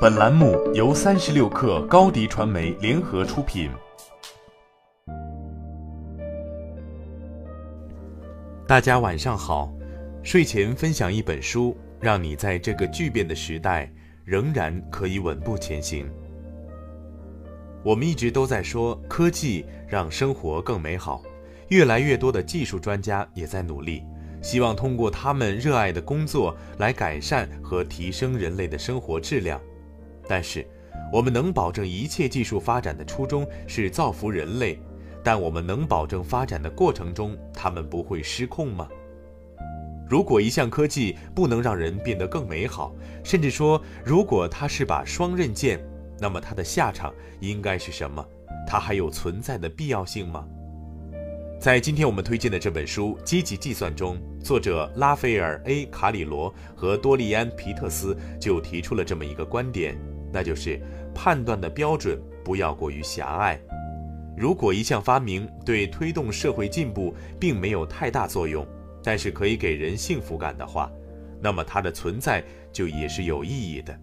本栏目由三十六氪高低传媒联合出品。大家晚上好，睡前分享一本书，让你在这个巨变的时代仍然可以稳步前行。我们一直都在说科技让生活更美好，越来越多的技术专家也在努力。希望通过他们热爱的工作来改善和提升人类的生活质量，但是，我们能保证一切技术发展的初衷是造福人类，但我们能保证发展的过程中他们不会失控吗？如果一项科技不能让人变得更美好，甚至说如果它是把双刃剑，那么它的下场应该是什么？它还有存在的必要性吗？在今天我们推荐的这本书《积极计算》中，作者拉斐尔 ·A· 卡里罗和多利安·皮特斯就提出了这么一个观点，那就是判断的标准不要过于狭隘。如果一项发明对推动社会进步并没有太大作用，但是可以给人幸福感的话，那么它的存在就也是有意义的。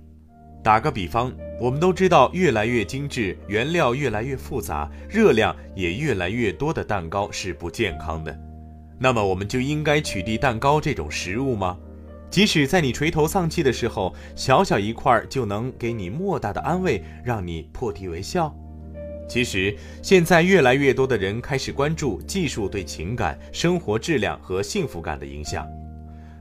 打个比方，我们都知道，越来越精致、原料越来越复杂、热量也越来越多的蛋糕是不健康的。那么，我们就应该取缔蛋糕这种食物吗？即使在你垂头丧气的时候，小小一块就能给你莫大的安慰，让你破涕为笑。其实，现在越来越多的人开始关注技术对情感、生活质量和幸福感的影响。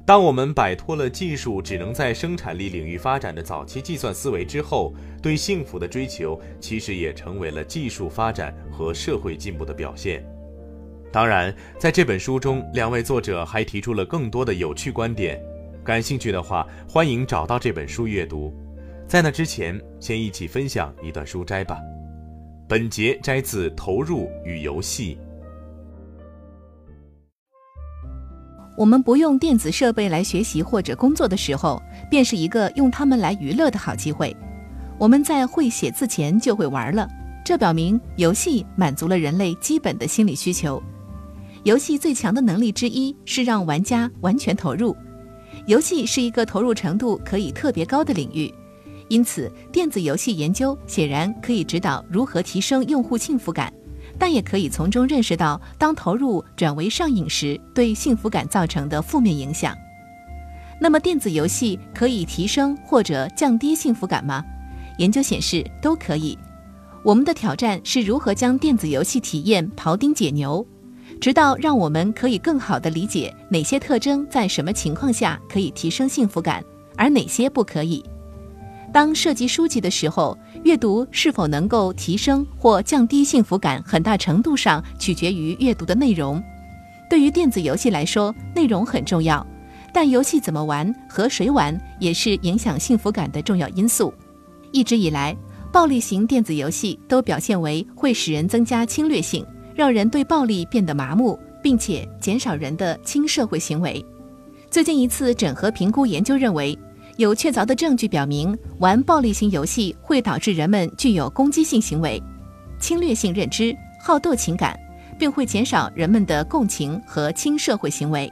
当我们摆脱了技术只能在生产力领域发展的早期计算思维之后，对幸福的追求其实也成为了技术发展和社会进步的表现。当然，在这本书中，两位作者还提出了更多的有趣观点。感兴趣的话，欢迎找到这本书阅读。在那之前，先一起分享一段书摘吧。本节摘自《投入与游戏》。我们不用电子设备来学习或者工作的时候，便是一个用它们来娱乐的好机会。我们在会写字前就会玩了，这表明游戏满足了人类基本的心理需求。游戏最强的能力之一是让玩家完全投入。游戏是一个投入程度可以特别高的领域，因此电子游戏研究显然可以指导如何提升用户幸福感。但也可以从中认识到，当投入转为上瘾时，对幸福感造成的负面影响。那么，电子游戏可以提升或者降低幸福感吗？研究显示都可以。我们的挑战是如何将电子游戏体验庖丁解牛，直到让我们可以更好地理解哪些特征在什么情况下可以提升幸福感，而哪些不可以。当涉及书籍的时候，阅读是否能够提升或降低幸福感，很大程度上取决于阅读的内容。对于电子游戏来说，内容很重要，但游戏怎么玩、和谁玩也是影响幸福感的重要因素。一直以来，暴力型电子游戏都表现为会使人增加侵略性，让人对暴力变得麻木，并且减少人的轻社会行为。最近一次整合评估研究认为。有确凿的证据表明，玩暴力型游戏会导致人们具有攻击性行为、侵略性认知、好斗情感，并会减少人们的共情和轻社会行为。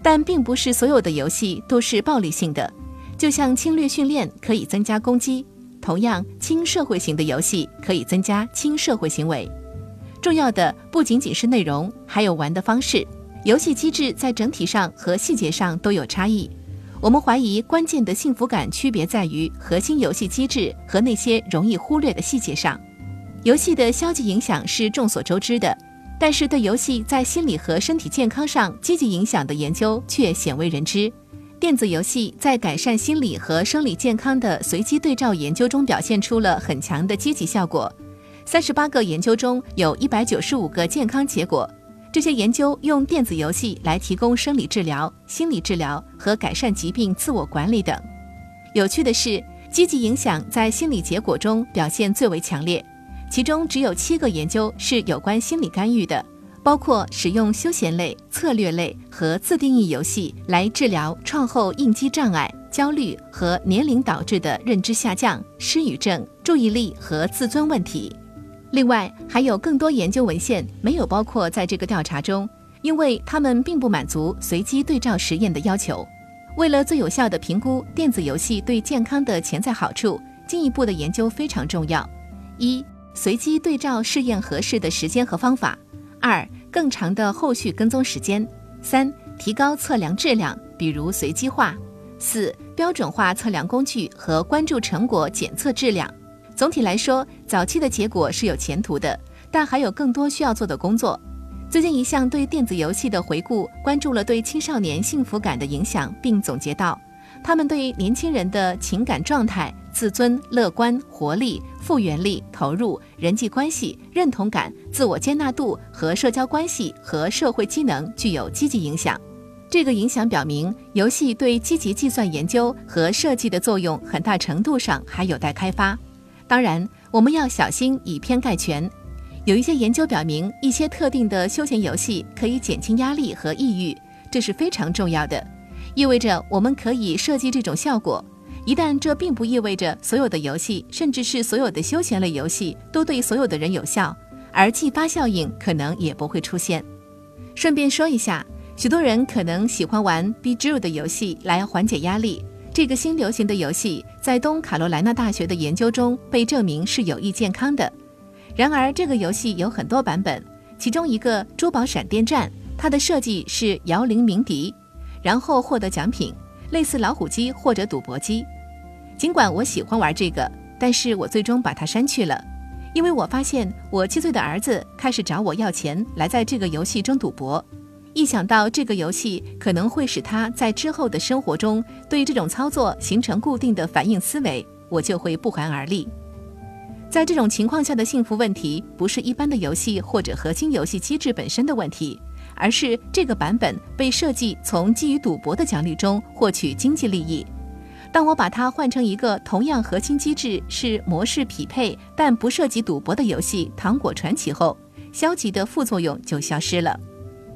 但并不是所有的游戏都是暴力性的，就像侵略训练可以增加攻击，同样轻社会型的游戏可以增加轻社会行为。重要的不仅仅是内容，还有玩的方式。游戏机制在整体上和细节上都有差异。我们怀疑，关键的幸福感区别在于核心游戏机制和那些容易忽略的细节上。游戏的消极影响是众所周知的，但是对游戏在心理和身体健康上积极影响的研究却鲜为人知。电子游戏在改善心理和生理健康的随机对照研究中表现出了很强的积极效果。三十八个研究中有一百九十五个健康结果。这些研究用电子游戏来提供生理治疗、心理治疗和改善疾病自我管理等。有趣的是，积极影响在心理结果中表现最为强烈，其中只有七个研究是有关心理干预的，包括使用休闲类、策略类和自定义游戏来治疗创后应激障碍、焦虑和年龄导致的认知下降、失语症、注意力和自尊问题。另外，还有更多研究文献没有包括在这个调查中，因为他们并不满足随机对照实验的要求。为了最有效地评估电子游戏对健康的潜在好处，进一步的研究非常重要。一、随机对照试验合适的时间和方法；二、更长的后续跟踪时间；三、提高测量质量，比如随机化；四、标准化测量工具和关注成果检测质量。总体来说，早期的结果是有前途的，但还有更多需要做的工作。最近一项对电子游戏的回顾，关注了对青少年幸福感的影响，并总结到，他们对年轻人的情感状态、自尊、乐观、活力、复原力、投入、人际关系、认同感、自我接纳度和社交关系和社会机能具有积极影响。这个影响表明，游戏对积极计算研究和设计的作用，很大程度上还有待开发。当然，我们要小心以偏概全。有一些研究表明，一些特定的休闲游戏可以减轻压力和抑郁，这是非常重要的，意味着我们可以设计这种效果。一旦这并不意味着所有的游戏，甚至是所有的休闲类游戏都对所有的人有效，而继发效应可能也不会出现。顺便说一下，许多人可能喜欢玩 Be Drew 的游戏来缓解压力。这个新流行的游戏在东卡罗来纳大学的研究中被证明是有益健康的。然而，这个游戏有很多版本，其中一个珠宝闪电战，它的设计是摇铃鸣笛，然后获得奖品，类似老虎机或者赌博机。尽管我喜欢玩这个，但是我最终把它删去了，因为我发现我七岁的儿子开始找我要钱来在这个游戏中赌博。一想到这个游戏可能会使他在之后的生活中对这种操作形成固定的反应思维，我就会不寒而栗。在这种情况下的幸福问题，不是一般的游戏或者核心游戏机制本身的问题，而是这个版本被设计从基于赌博的奖励中获取经济利益。当我把它换成一个同样核心机制是模式匹配但不涉及赌博的游戏《糖果传奇》后，消极的副作用就消失了。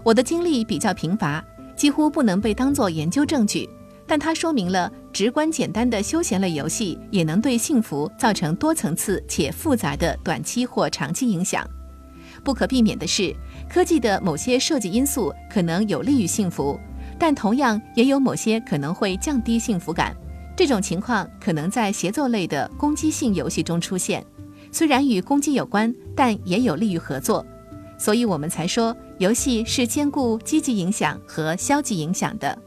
我的经历比较贫乏，几乎不能被当作研究证据。但它说明了直观简单的休闲类游戏也能对幸福造成多层次且复杂的短期或长期影响。不可避免的是，科技的某些设计因素可能有利于幸福，但同样也有某些可能会降低幸福感。这种情况可能在协作类的攻击性游戏中出现，虽然与攻击有关，但也有利于合作。所以我们才说，游戏是兼顾积极影响和消极影响的。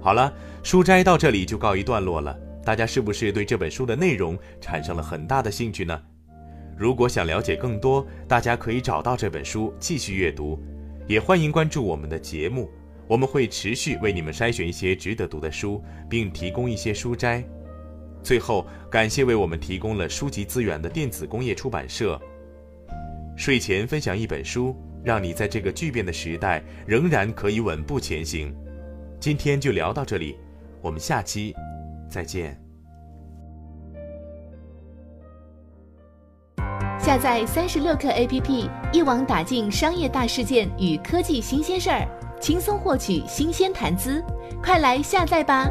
好了，书斋到这里就告一段落了。大家是不是对这本书的内容产生了很大的兴趣呢？如果想了解更多，大家可以找到这本书继续阅读。也欢迎关注我们的节目，我们会持续为你们筛选一些值得读的书，并提供一些书斋。最后，感谢为我们提供了书籍资源的电子工业出版社。睡前分享一本书，让你在这个巨变的时代仍然可以稳步前行。今天就聊到这里，我们下期再见。下载三十六课 APP，一网打尽商业大事件与科技新鲜事儿，轻松获取新鲜谈资，快来下载吧！